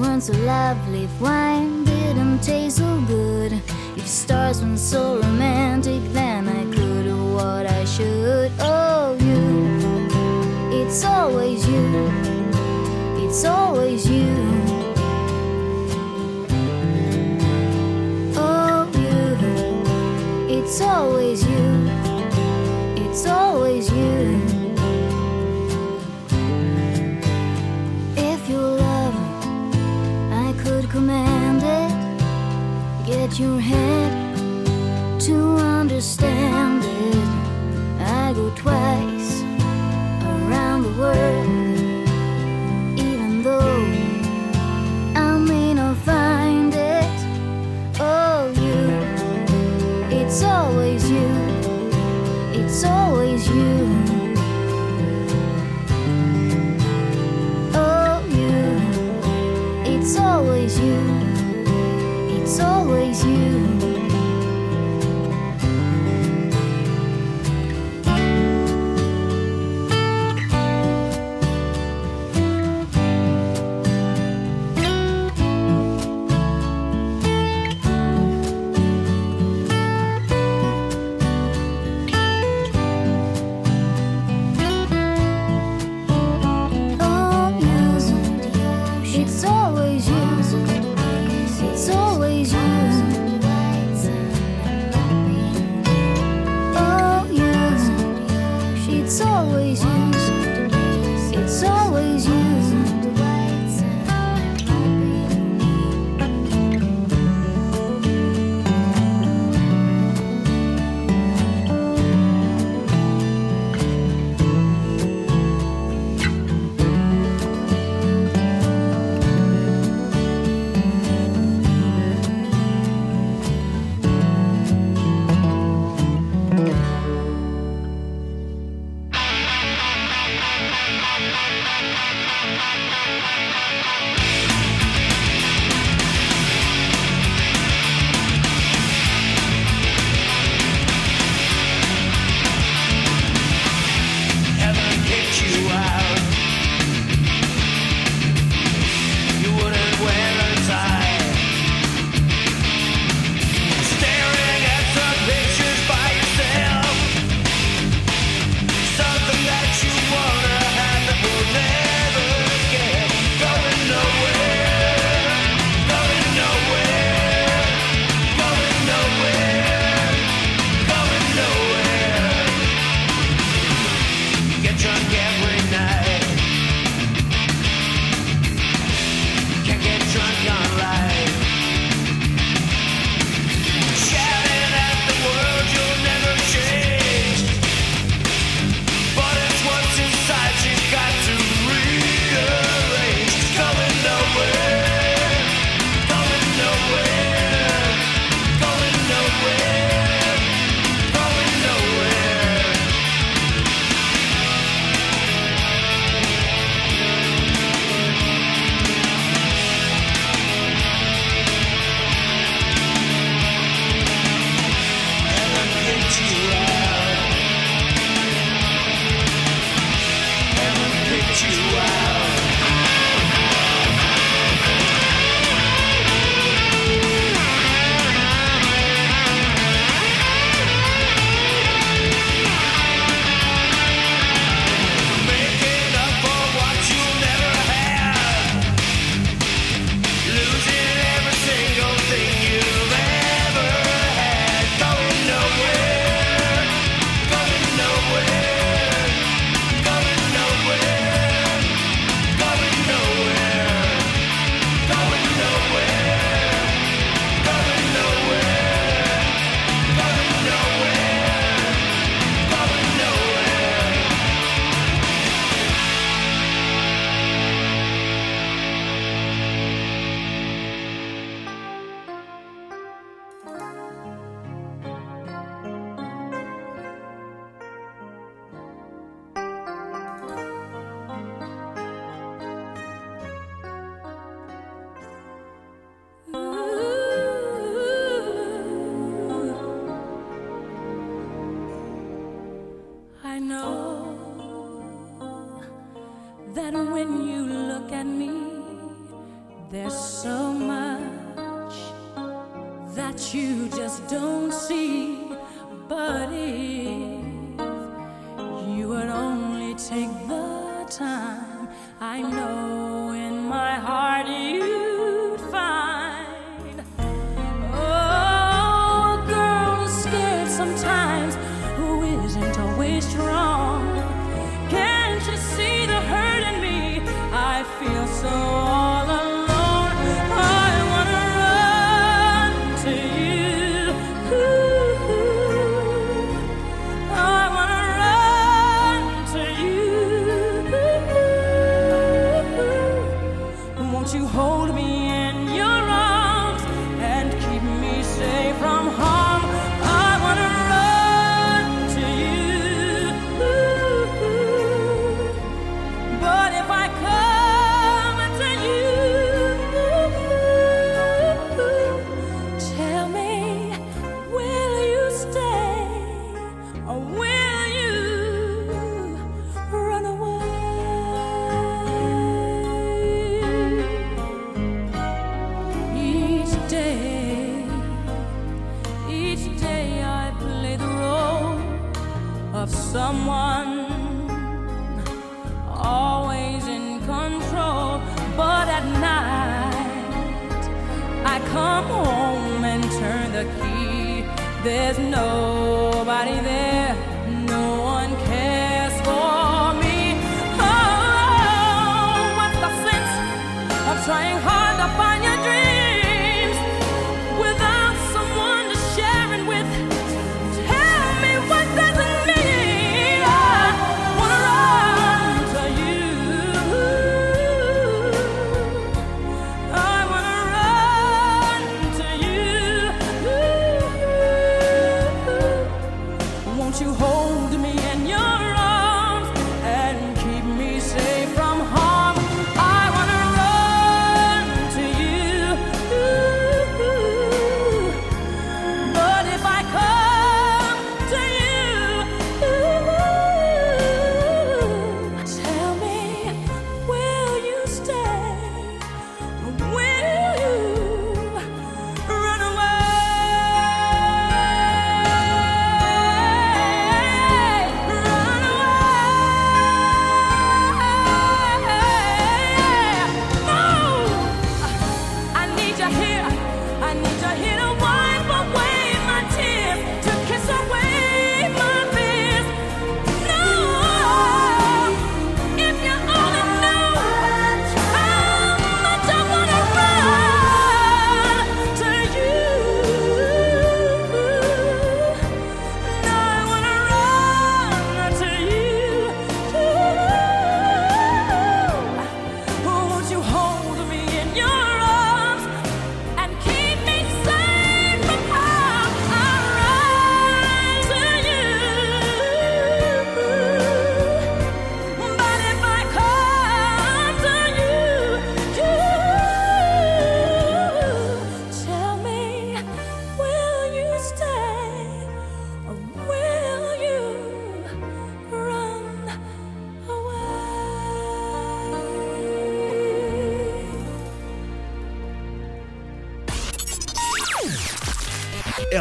weren't so lovely if wine didn't taste so good. If stars weren't so romantic, then I could do what I should. Oh, you, it's always you, it's always you. Oh, you, it's always you. your head to understand. always you. sometimes who isn't always strong.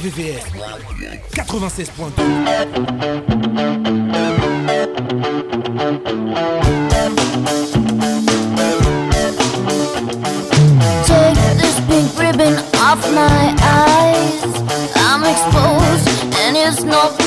RVVR 96.2 off my eyes. I'm exposed and it's not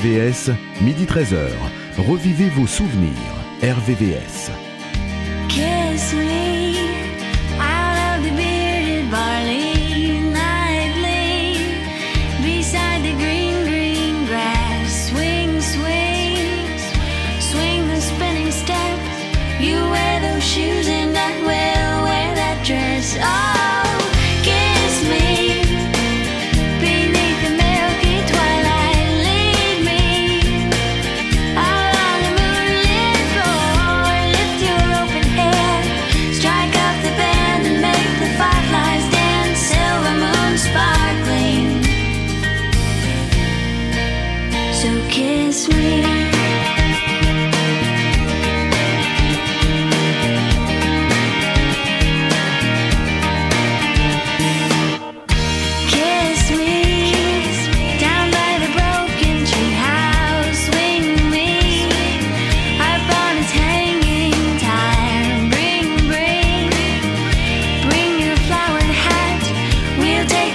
RVVS, midi 13h. Revivez vos souvenirs. RVVS.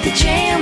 the jail.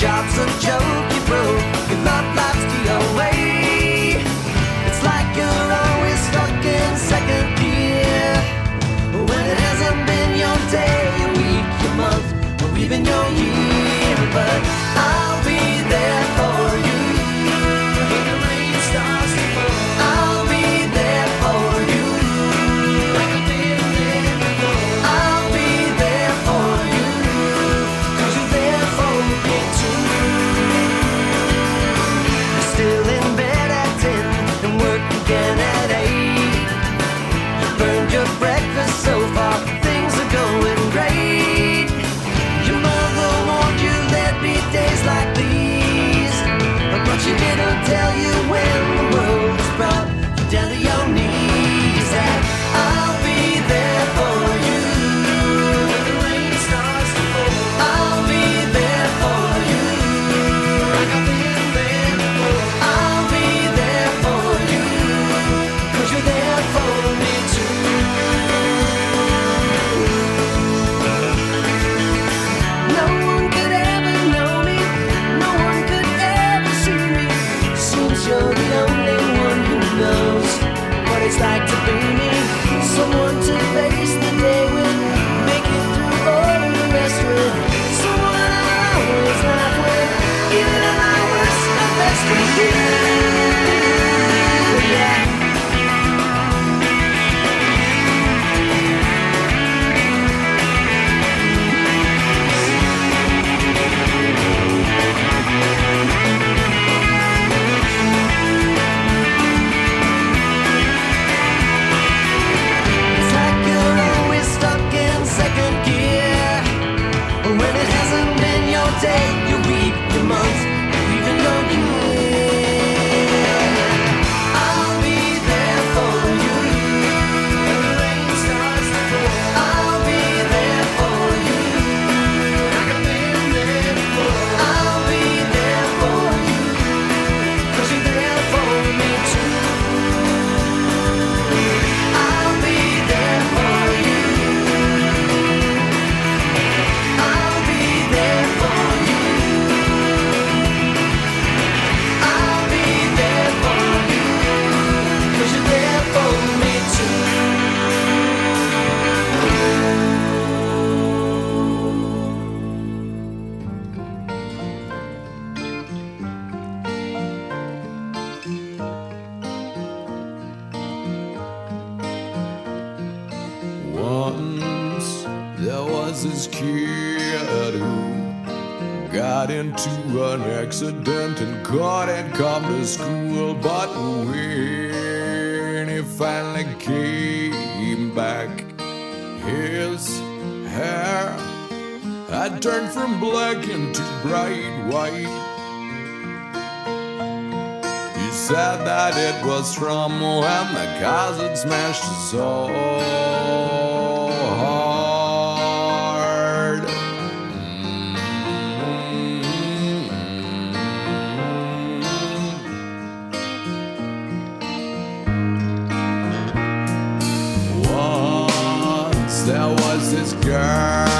Job's a joke, this girl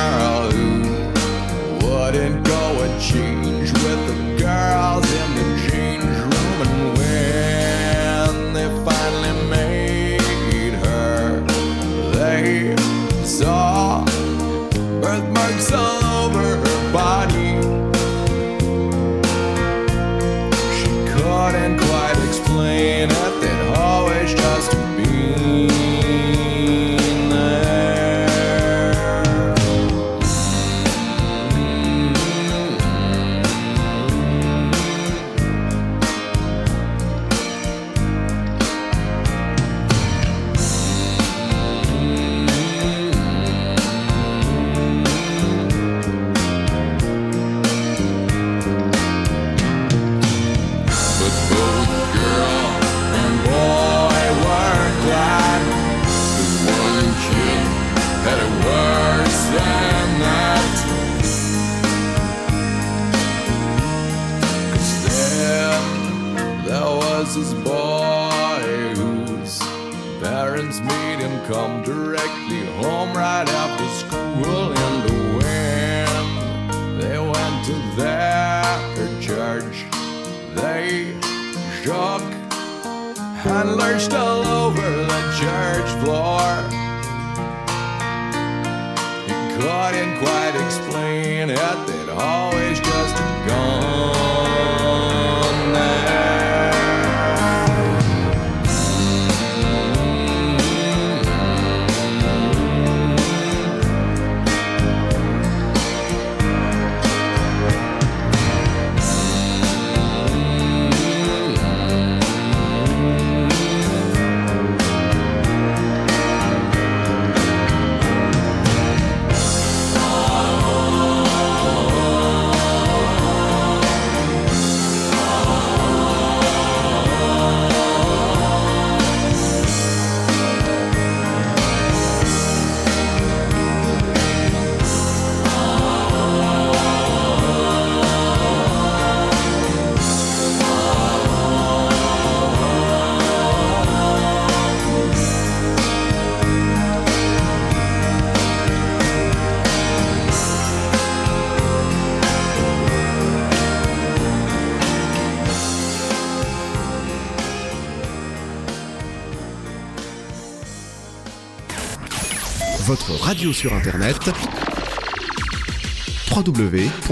radio sur Internet www.rdvs.fr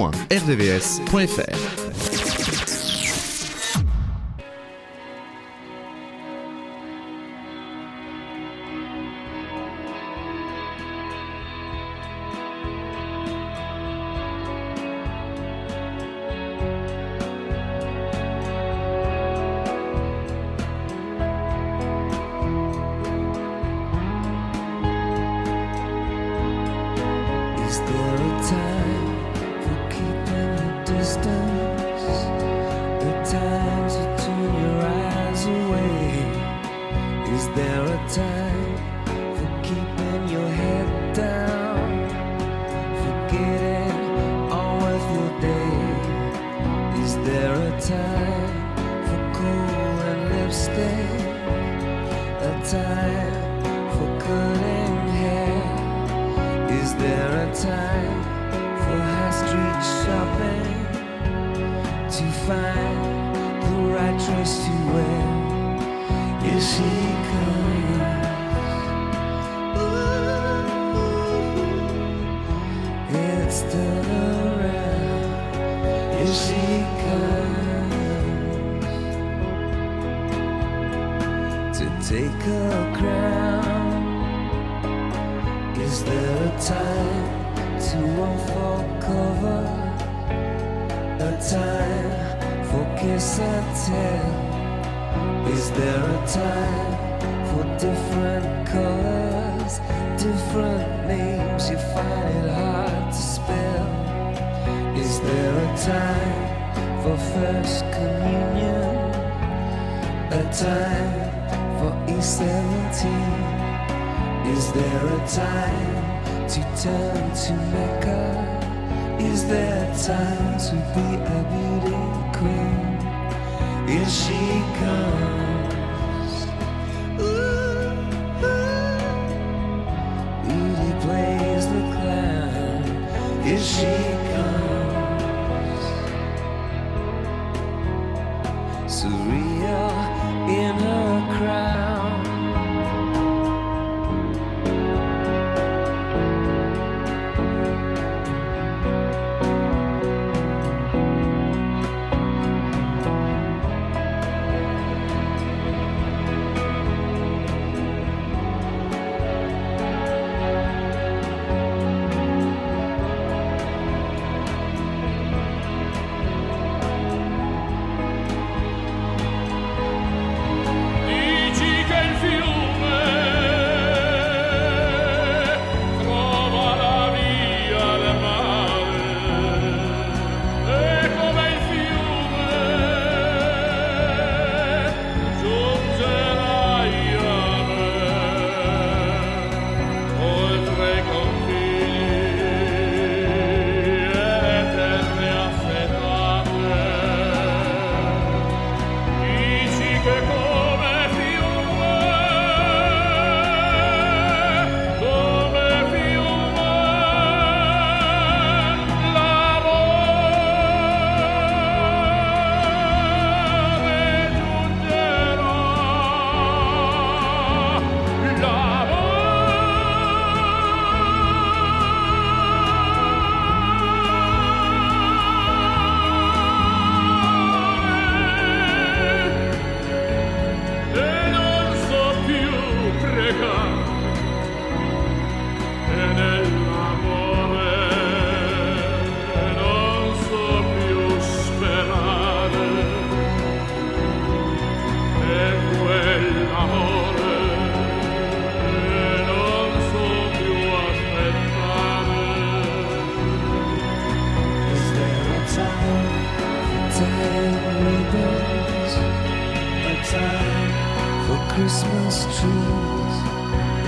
Christmas trees.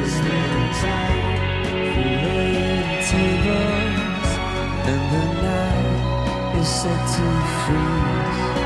It's little time for red tables, and the night is set to freeze.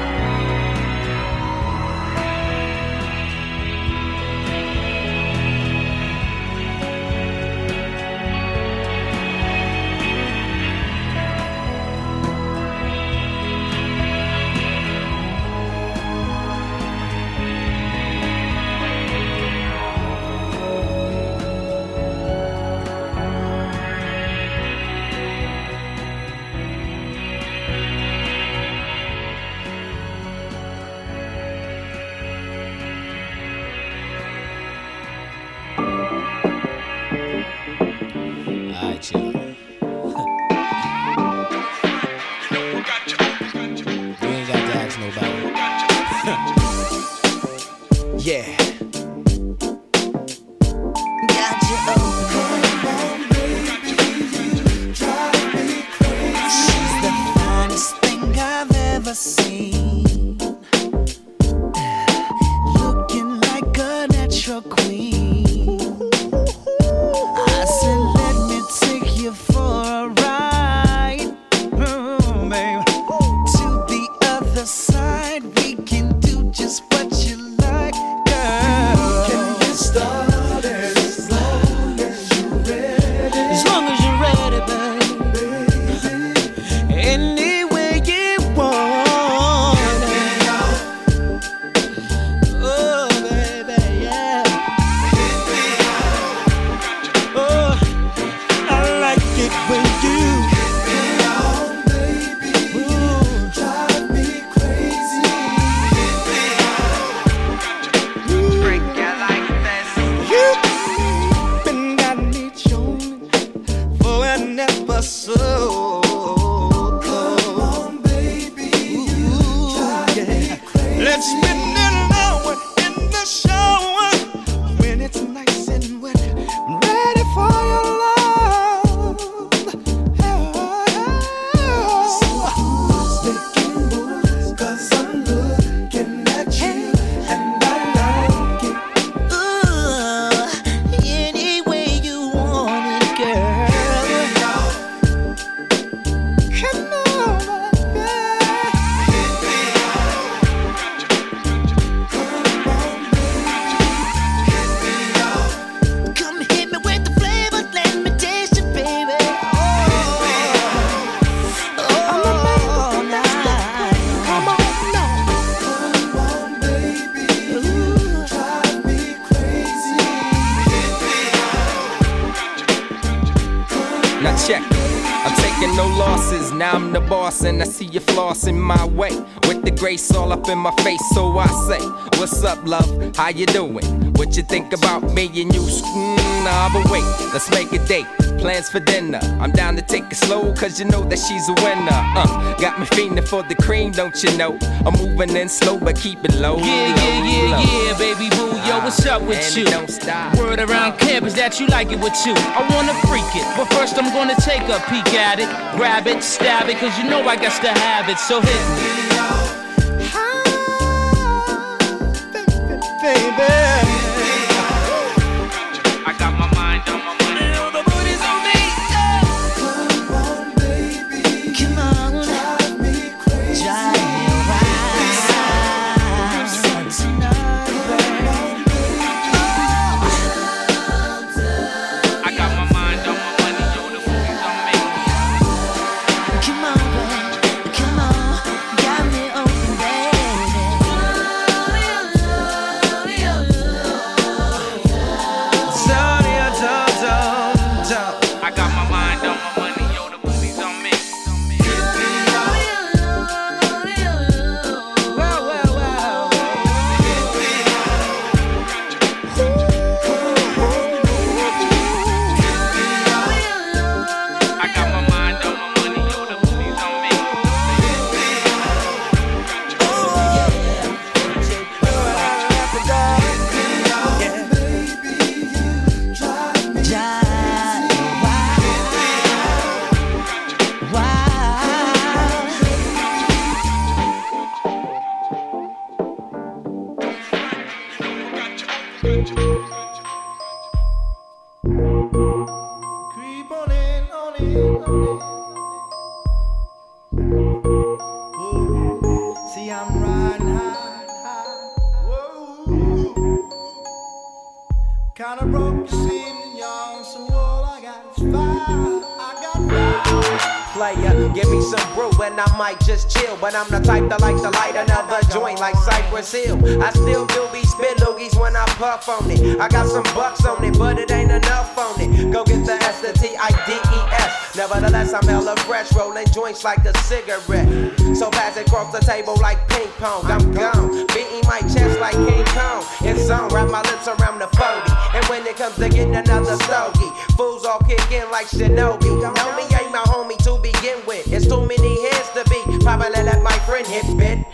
How you doing? What you think about me and you? Mm, nah, but wait, let's make a date. Plans for dinner. I'm down to take it slow, cause you know that she's a winner. Uh, got me fiending for the cream, don't you know? I'm moving in slow, but keep it low. Yeah, low, yeah, yeah, low. yeah, baby boo. Yo, what's up with And you? don't stop. Word around campus that you like it with you. I wanna freak it, but first I'm gonna take a peek at it, grab it, stab it, cause you know I got to have it. So hit me. Baby. Like Cypress Hill. I still do be spit loogies when I puff on it. I got some bucks on it, but it ain't enough on it. Go get the S, the T, I, D, E, S. Nevertheless, I'm hella fresh, rolling joints like a cigarette. So pass it across the table like ping pong. I'm gone, beating my chest like King Kong. It's on, wrap my lips around the 40. And when it comes to getting another stogie, fools all kick in like Shinobi. Know me ain't my homie to begin with. It's too many hands to be. Probably let my friend hit bit.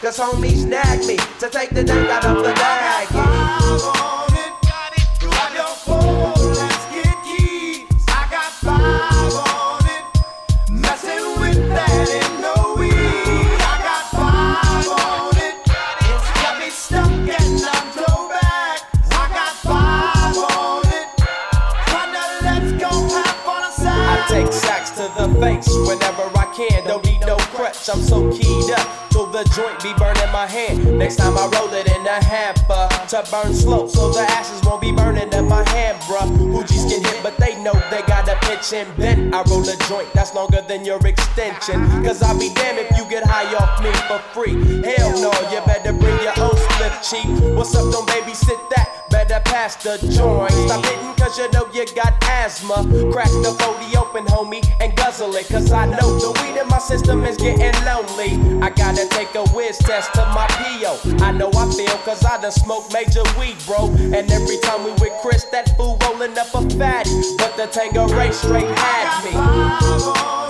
Cause homies snagged me to take the dank out of the bag. Grab your phone, let's get keys. I got five on it. Messing with that ain't no weed. I got five on it. It's got me stuck and I'm throwback. I got five on it. Kinda let's go have on a I side. I take sacks to the face whenever I can. Don't crutch, I'm so keyed up. Till the joint be burning my hand. Next time I roll it in a hamper to burn slow, so the ashes won't be burning in my hand, bruh. Hoogies get hit, but they know they gotta pitch and bend. I roll a joint that's longer than your extension. Cause I'll be damned if you get high off me for free. Hell no, you better bring your own split, chief. What's up, don't babysit that? Better pass the joint. Stop hitting cause you know you got asthma. Crack the 40 open, homie, and guzzle it. Cause I know the weed in my system is getting lonely. I gotta take a whiz test to my PO. I know I feel cause I done smoked major weed, bro. And every time we with Chris, that fool rolling up a fatty. But the Tanqueray straight had me.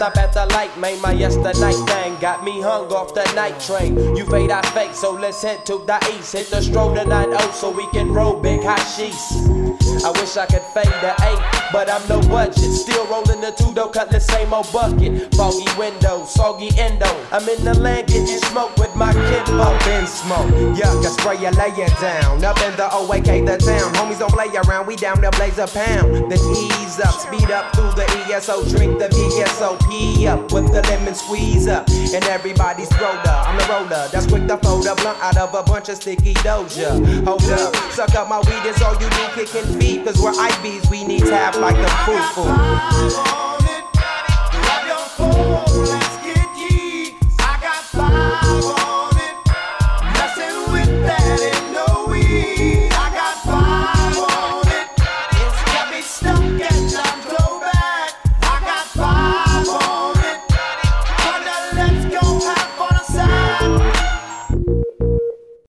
Stop at the light, made My yesterday thing got me hung off the night train. You fade, I fake, so let's head to the east. Hit the stroll to 9 so we can roll big hashish. I wish I could fade the eight, but I'm no budget. Still rolling the two though, cut the same old bucket. Foggy window, soggy endo. I'm in the land getting smoke with my kinfolk. In smoke, yuck, I spray you, lay it down. Up in the OAK, the town. Homies don't play around, we down there blaze a pound. Then ease up, speed up through the ESO, drink the VSOP up with the lemon squeeze up. And everybody's roller, I'm the roller. That's quick to fold a blunt out of a bunch of sticky doja. Hold up, suck up my weed, it's all you do, kicking feed, cause we're IBs, we need to have like a foo-foo.